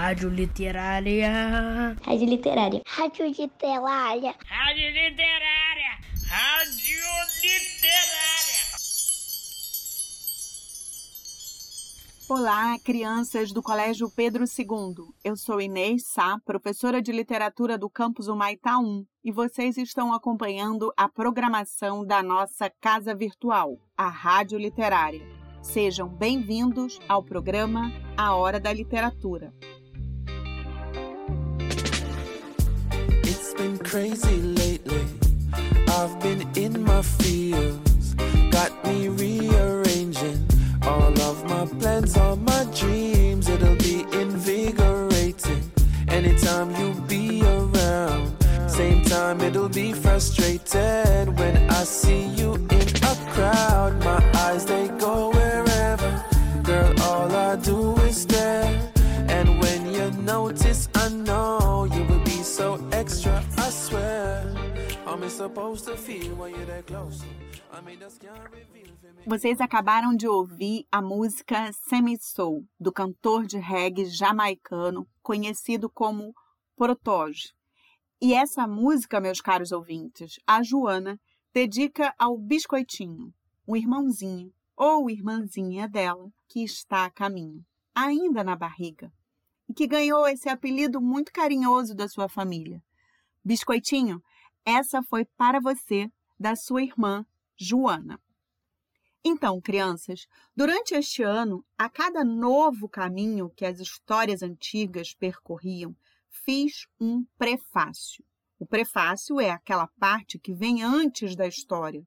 Rádio Literária. Rádio Literária. Rádio Literária. Rádio Literária. Rádio Literária. Olá, crianças do Colégio Pedro II. Eu sou Inês Sá, professora de literatura do campus Humaitá 1, e vocês estão acompanhando a programação da nossa casa virtual, a Rádio Literária. Sejam bem-vindos ao programa A Hora da Literatura. Crazy lately. I've been in my feels. Got me rearranging all of my plans, all my dreams. It'll be invigorating anytime you be around. Same time, it'll be frustrated Vocês acabaram de ouvir a música Semi Soul, do cantor de reggae jamaicano conhecido como Protoge. E essa música, meus caros ouvintes, a Joana dedica ao Biscoitinho, o irmãozinho ou irmãzinha dela que está a caminho, ainda na barriga, e que ganhou esse apelido muito carinhoso da sua família. Biscoitinho, essa foi para você, da sua irmã Joana. Então, crianças, durante este ano, a cada novo caminho que as histórias antigas percorriam, fiz um prefácio. O prefácio é aquela parte que vem antes da história.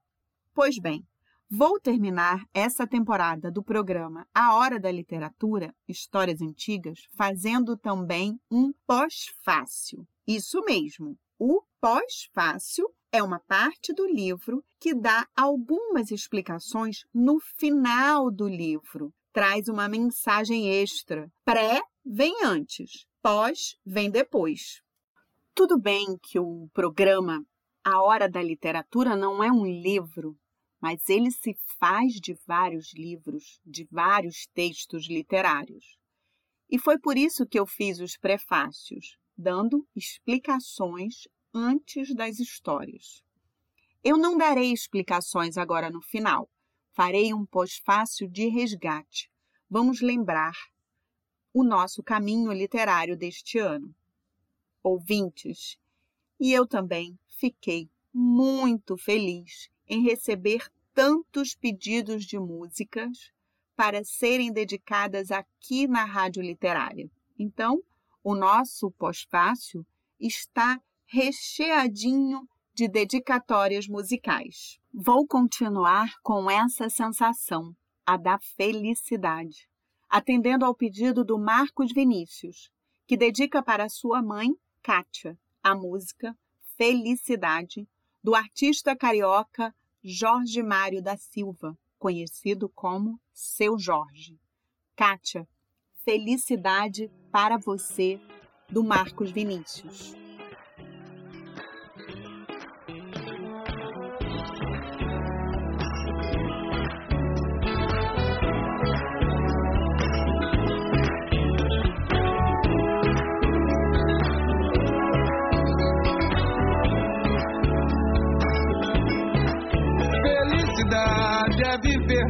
Pois bem, vou terminar essa temporada do programa A Hora da Literatura, Histórias Antigas, fazendo também um pós-fácil. Isso mesmo, o pós-fácil é uma parte do livro que dá algumas explicações no final do livro. Traz uma mensagem extra. Pré vem antes, pós vem depois. Tudo bem que o programa A Hora da Literatura não é um livro, mas ele se faz de vários livros, de vários textos literários. E foi por isso que eu fiz os prefácios, dando explicações antes das histórias. Eu não darei explicações agora no final. Farei um pós-fácil de resgate. Vamos lembrar o nosso caminho literário deste ano. Ouvintes, e eu também fiquei muito feliz em receber tantos pedidos de músicas para serem dedicadas aqui na Rádio Literária. Então, o nosso pós-fácil está recheadinho de dedicatórias musicais. Vou continuar com essa sensação, a da felicidade, atendendo ao pedido do Marcos Vinícius, que dedica para sua mãe, Kátia, a música Felicidade, do artista carioca Jorge Mário da Silva, conhecido como Seu Jorge. Kátia, felicidade para você, do Marcos Vinícius.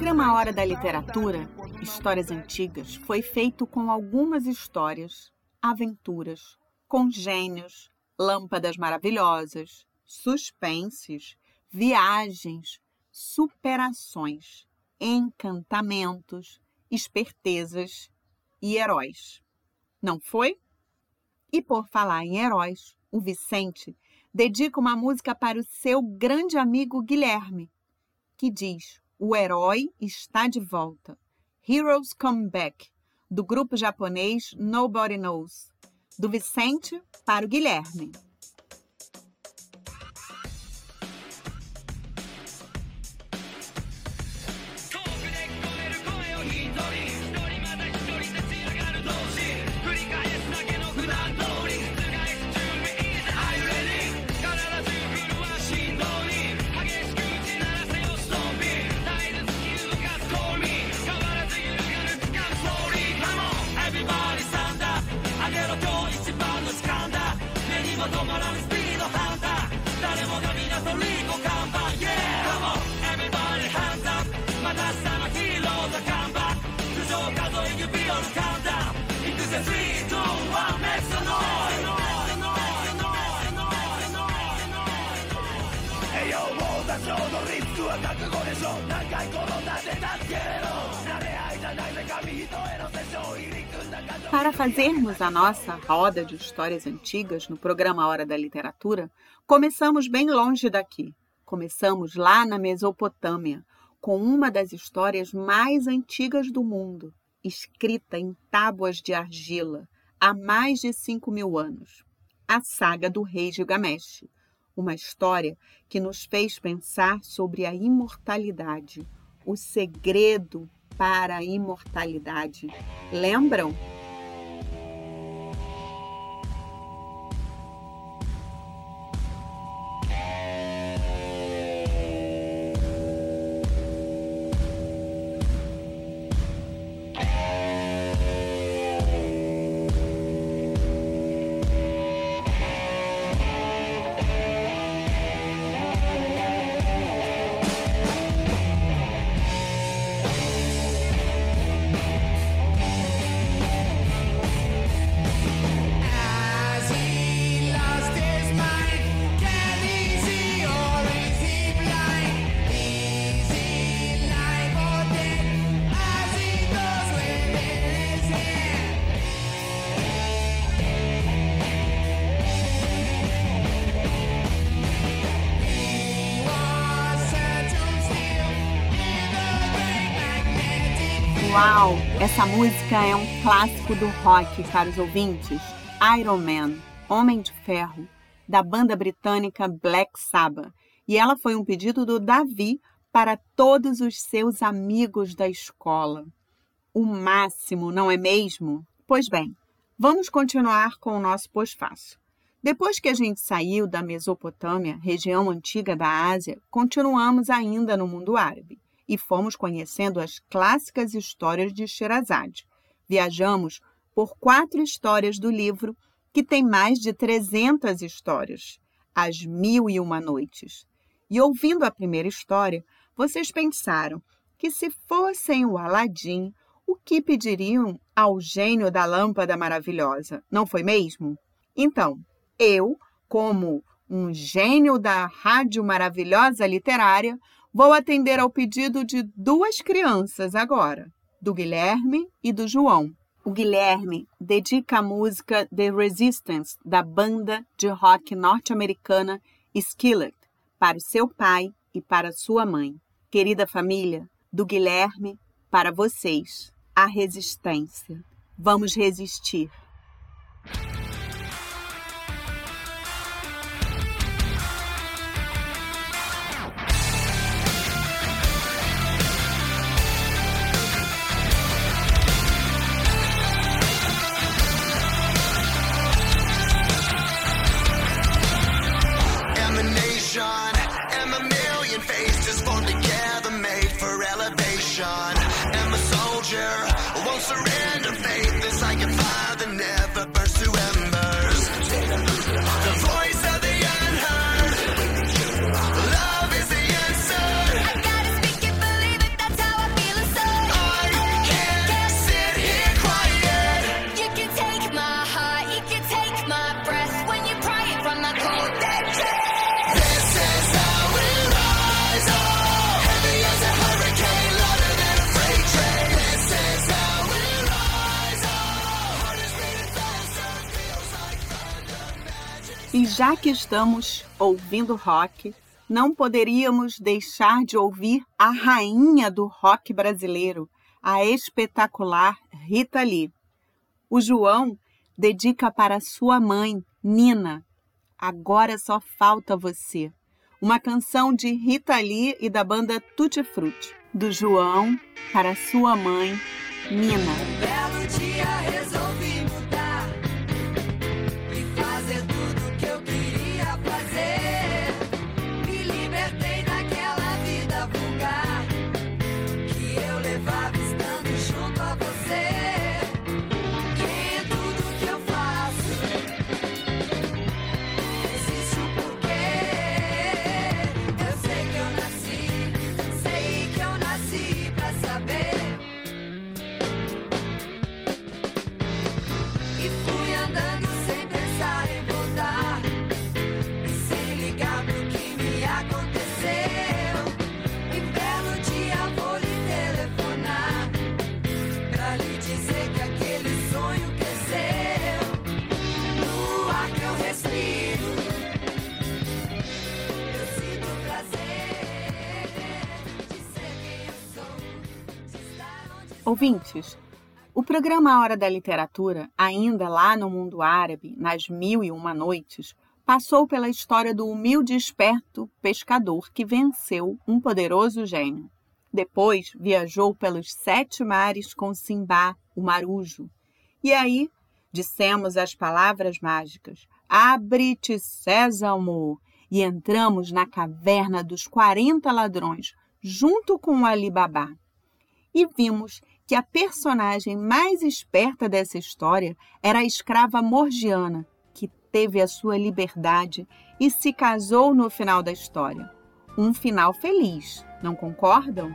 Programa Hora da Literatura, Histórias Antigas, foi feito com algumas histórias, aventuras, congênios, lâmpadas maravilhosas, suspenses, viagens, superações, encantamentos, espertezas e heróis. Não foi? E por falar em heróis, o Vicente dedica uma música para o seu grande amigo Guilherme, que diz O herói está de volta. Heroes Come Back, do grupo japonês Nobody Knows. Do Vicente para o Guilherme. Para fazermos a nossa roda de histórias antigas no programa Hora da Literatura, começamos bem longe daqui. Começamos lá na Mesopotâmia, com uma das histórias mais antigas do mundo, escrita em tábuas de argila há mais de 5 mil anos. A saga do rei Gilgamesh, uma história que nos fez pensar sobre a imortalidade, o segredo para a imortalidade. Lembram? Uau! Essa música é um clássico do rock, caros ouvintes. Iron Man, Homem de Ferro, da banda britânica Black Sabbath. E ela foi um pedido do Davi para todos os seus amigos da escola. O máximo, não é mesmo? Pois bem, vamos continuar com o nosso pós-fácil. Depois que a gente saiu da Mesopotâmia, região antiga da Ásia, continuamos ainda no mundo árabe e fomos conhecendo as clássicas histórias de Sherazade. Viajamos por quatro histórias do livro, que tem mais de 300 histórias, As Mil e Uma Noites. E ouvindo a primeira história, vocês pensaram que se fossem o Aladim, o que pediriam ao gênio da lâmpada maravilhosa, não foi mesmo? Então, eu, como um gênio da rádio maravilhosa literária, Vou atender ao pedido de duas crianças agora, do Guilherme e do João. O Guilherme dedica a música The Resistance da banda de rock norte-americana Skillet para o seu pai e para sua mãe. Querida família, do Guilherme para vocês, a resistência. Vamos resistir. E já que estamos ouvindo rock, não poderíamos deixar de ouvir a rainha do rock brasileiro, a espetacular Rita Lee. O João dedica para sua mãe, Nina. Agora só falta você. Uma canção de Rita Lee e da banda Tutti Frutti. Do João para sua mãe, Nina. Ouvintes, o programa Hora da Literatura, ainda lá no mundo árabe, nas Mil e Uma Noites, passou pela história do humilde e esperto pescador que venceu um poderoso gênio. Depois viajou pelos sete mares com Simbá, o marujo. E aí dissemos as palavras mágicas: Abre-te, Sésamo! E entramos na caverna dos quarenta ladrões, junto com o Ali Babá. E vimos que a personagem mais esperta dessa história era a escrava Morgiana, que teve a sua liberdade e se casou no final da história. Um final feliz, não concordam?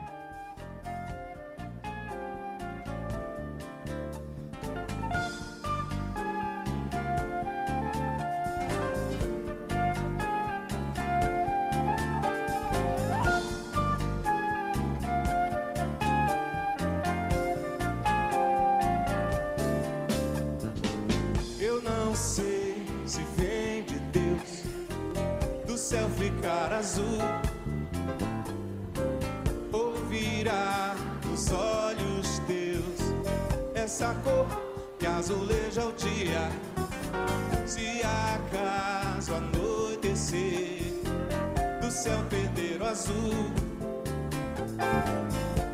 Ficar azul. Ou virá nos olhos teus. Essa cor que azuleja o dia. Se acaso anoitecer do céu perder o azul.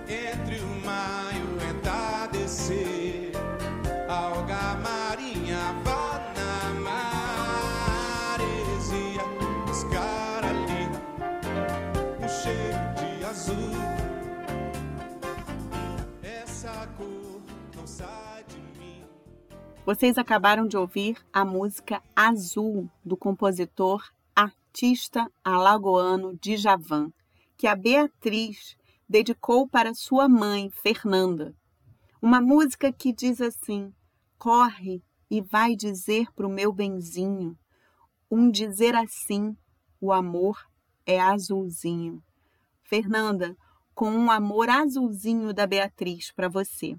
Entre o maio entardecer alga marinha vá Vocês acabaram de ouvir a música Azul, do compositor artista alagoano Djavan, que a Beatriz dedicou para sua mãe, Fernanda. Uma música que diz assim: Corre e vai dizer pro meu benzinho, um dizer assim, o amor é azulzinho. Fernanda, com um amor azulzinho da Beatriz para você.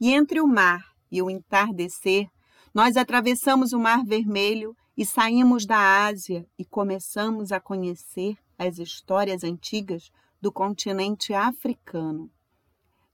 E entre o mar e o entardecer, nós atravessamos o Mar Vermelho e saímos da Ásia e começamos a conhecer as histórias antigas do continente africano.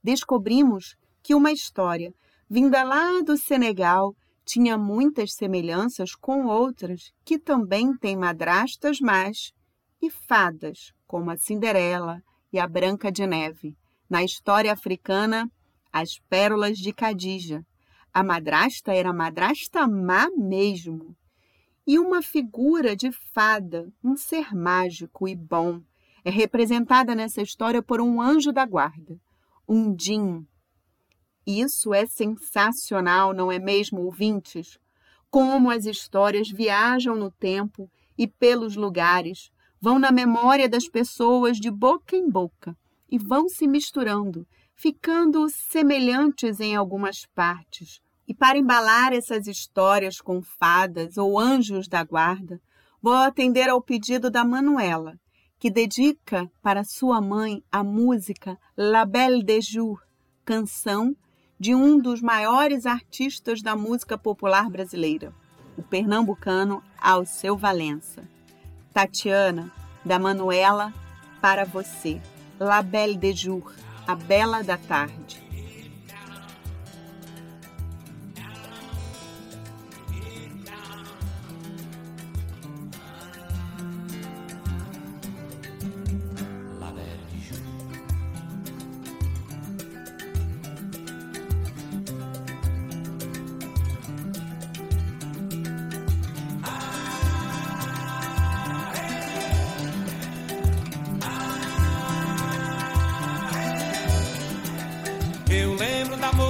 Descobrimos que uma história vinda lá do Senegal tinha muitas semelhanças com outras que também têm madrastas más e fadas, como a Cinderela e a Branca de Neve. Na história africana, as pérolas de Cadija. A madrasta era madrasta má mesmo. E uma figura de fada, um ser mágico e bom, é representada nessa história por um anjo da guarda, um Jin. Isso é sensacional, não é mesmo, ouvintes? Como as histórias viajam no tempo e pelos lugares, vão na memória das pessoas de boca em boca e vão se misturando, ficando semelhantes em algumas partes. E para embalar essas histórias com fadas ou anjos da guarda, vou atender ao pedido da Manuela, que dedica para sua mãe a música La Belle de Jour, canção de um dos maiores artistas da música popular brasileira, o pernambucano Alceu Valença. Tatiana, da Manuela para você. La Belle de Jour, a bela da tarde.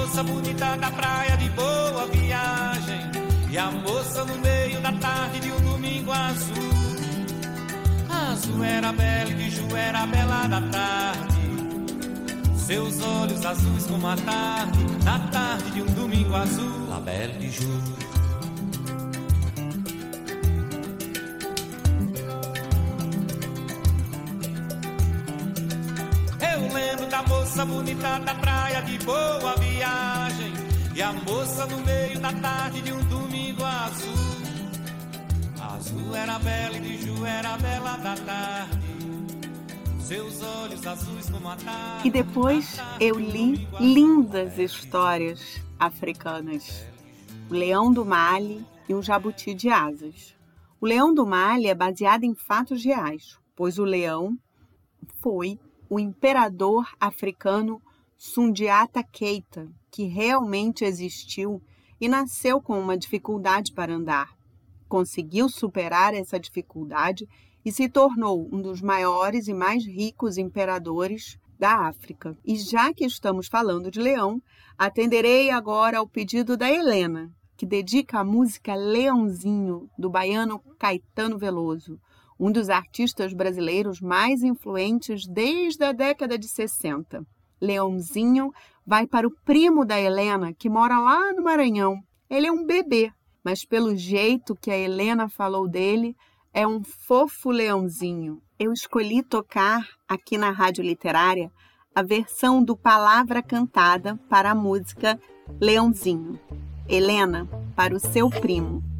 Moça bonita da praia de boa viagem. E a moça no meio da tarde de um domingo azul. Azul era bela e Biju era bela da tarde. Seus olhos azuis como a tarde, na tarde de um domingo azul. La Belle de da moça bonita da praia de boa viagem. E a moça no meio da tarde de um domingo azul. Azul era bela e de Ju era bela da tarde. Seus olhos azuis como a tarde. E depois eu li lindas histórias africanas. O Leão do Mali e o Jabuti de Asas. O Leão do Mali é baseado em fatos reais, pois o leão foi o imperador africano Sundiata Keita, que realmente existiu e nasceu com uma dificuldade para andar. Conseguiu superar essa dificuldade e se tornou um dos maiores e mais ricos imperadores da África. E já que estamos falando de leão, atenderei agora ao pedido da Helena, que dedica a música Leãozinho, do baiano Caetano Veloso, um dos artistas brasileiros mais influentes desde a década de 60. Leãozinho vai para o primo da Helena, que mora lá no Maranhão. Ele é um bebê, mas pelo jeito que a Helena falou dele, é um fofo leãozinho. Eu escolhi tocar aqui na Rádio Literária a versão do Palavra Cantada para a música Leãozinho. Helena, para o seu primo.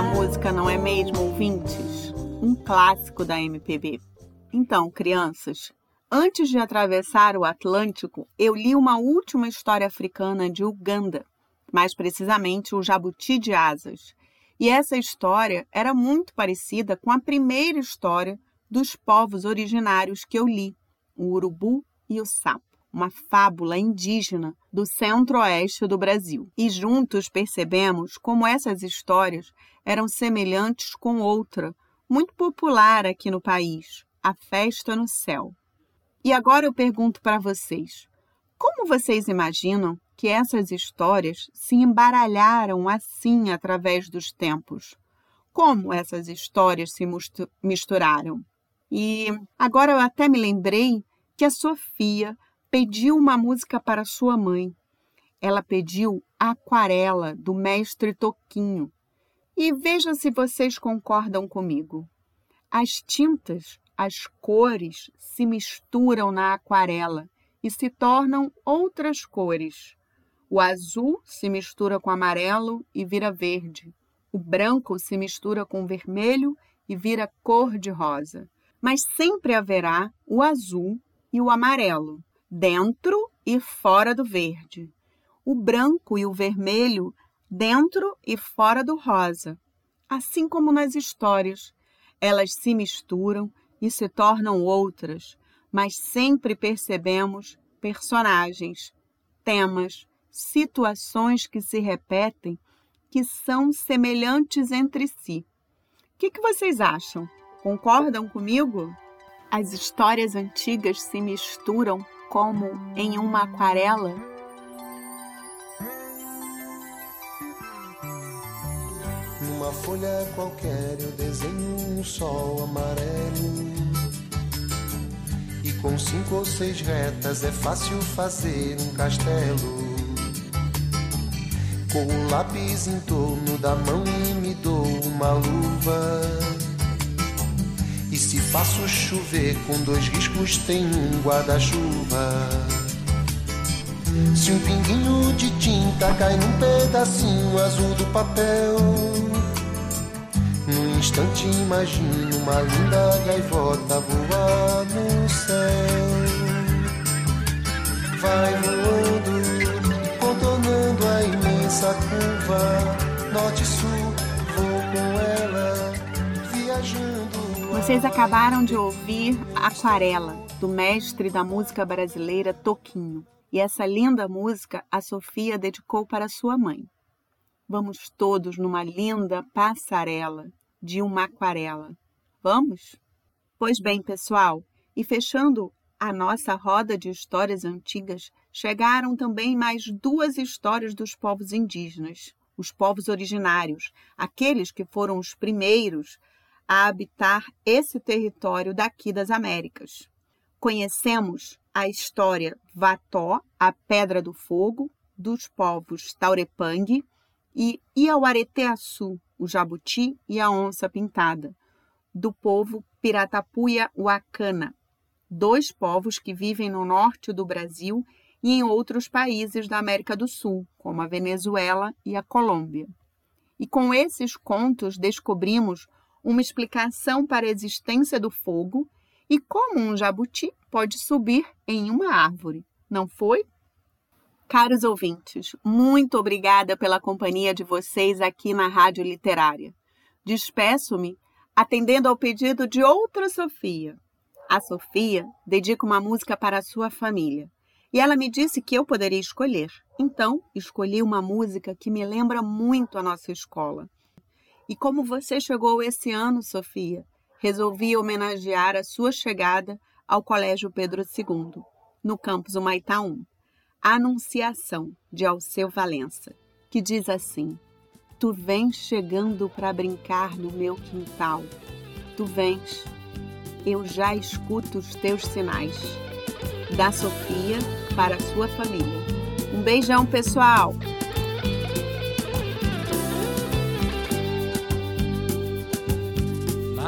Essa música, não é mesmo, ouvintes? Um clássico da MPB. Então, crianças, antes de atravessar o Atlântico, eu li uma última história africana de Uganda, mais precisamente o Jabuti de Asas. E essa história era muito parecida com a primeira história dos povos originários que eu li, o Urubu e o Sapo, uma fábula indígena do centro-oeste do Brasil. E juntos percebemos como essas histórias eram semelhantes com outra, muito popular aqui no país, a Festa no Céu. E agora eu pergunto para vocês: como vocês imaginam que essas histórias se embaralharam assim através dos tempos? Como essas histórias se misturaram? E agora eu até me lembrei que a Sofia pediu uma música para sua mãe. Ela pediu Aquarela, do mestre Toquinho. E veja se vocês concordam comigo. As tintas, as cores se misturam na aquarela e se tornam outras cores. O azul se mistura com amarelo e vira verde. O branco se mistura com vermelho e vira cor de rosa. Mas sempre haverá o azul e o amarelo, dentro e fora do verde. O branco e o vermelho dentro e fora do rosa. Assim como nas histórias, elas se misturam e se tornam outras, mas sempre percebemos personagens, temas, situações que se repetem que são semelhantes entre si. O que, que vocês acham? Concordam comigo? As histórias antigas se misturam como em uma aquarela? Numa folha qualquer eu desenho um sol amarelo. E com cinco ou seis retas é fácil fazer um castelo. Com o lápis em torno da mão e me dou uma luva. Se faço chover com dois riscos, tem um guarda-chuva. Se um pinguinho de tinta cai num pedacinho azul do papel, num instante imagino uma linda gaivota voar no céu. Vai voando, contornando a imensa curva, norte e sul, vou com ela, viajando. Vocês acabaram de ouvir Aquarela, do mestre da música brasileira Toquinho. E essa linda música a Sofia dedicou para sua mãe. Vamos todos numa linda passarela de uma aquarela. Vamos? Pois bem, pessoal, e fechando a nossa roda de histórias antigas, chegaram também mais duas histórias dos povos indígenas, os povos originários, aqueles que foram os primeiros a habitar esse território daqui das Américas. Conhecemos a história Vató, a Pedra do Fogo, dos povos Taurepang e Iauareteaçu, o jabuti e a onça pintada, do povo Piratapuia Wakana, dois povos que vivem no norte do Brasil e em outros países da América do Sul, como a Venezuela e a Colômbia. E com esses contos descobrimos uma explicação para a existência do fogo e como um jabuti pode subir em uma árvore, não foi? Caros ouvintes, muito obrigada pela companhia de vocês aqui na Rádio Literária. Despeço-me atendendo ao pedido de outra Sofia. A Sofia dedica uma música para a sua família e ela me disse que eu poderia escolher. Então, escolhi uma música que me lembra muito a nossa escola. E como você chegou esse ano, Sofia, resolvi homenagear a sua chegada ao Colégio Pedro II, no campus Humaitá 1. A Anunciação, de Alceu Valença, que diz assim: Tu vens chegando para brincar no meu quintal. Tu vens, eu já escuto os teus sinais. Da Sofia para a sua família. Um beijão, pessoal!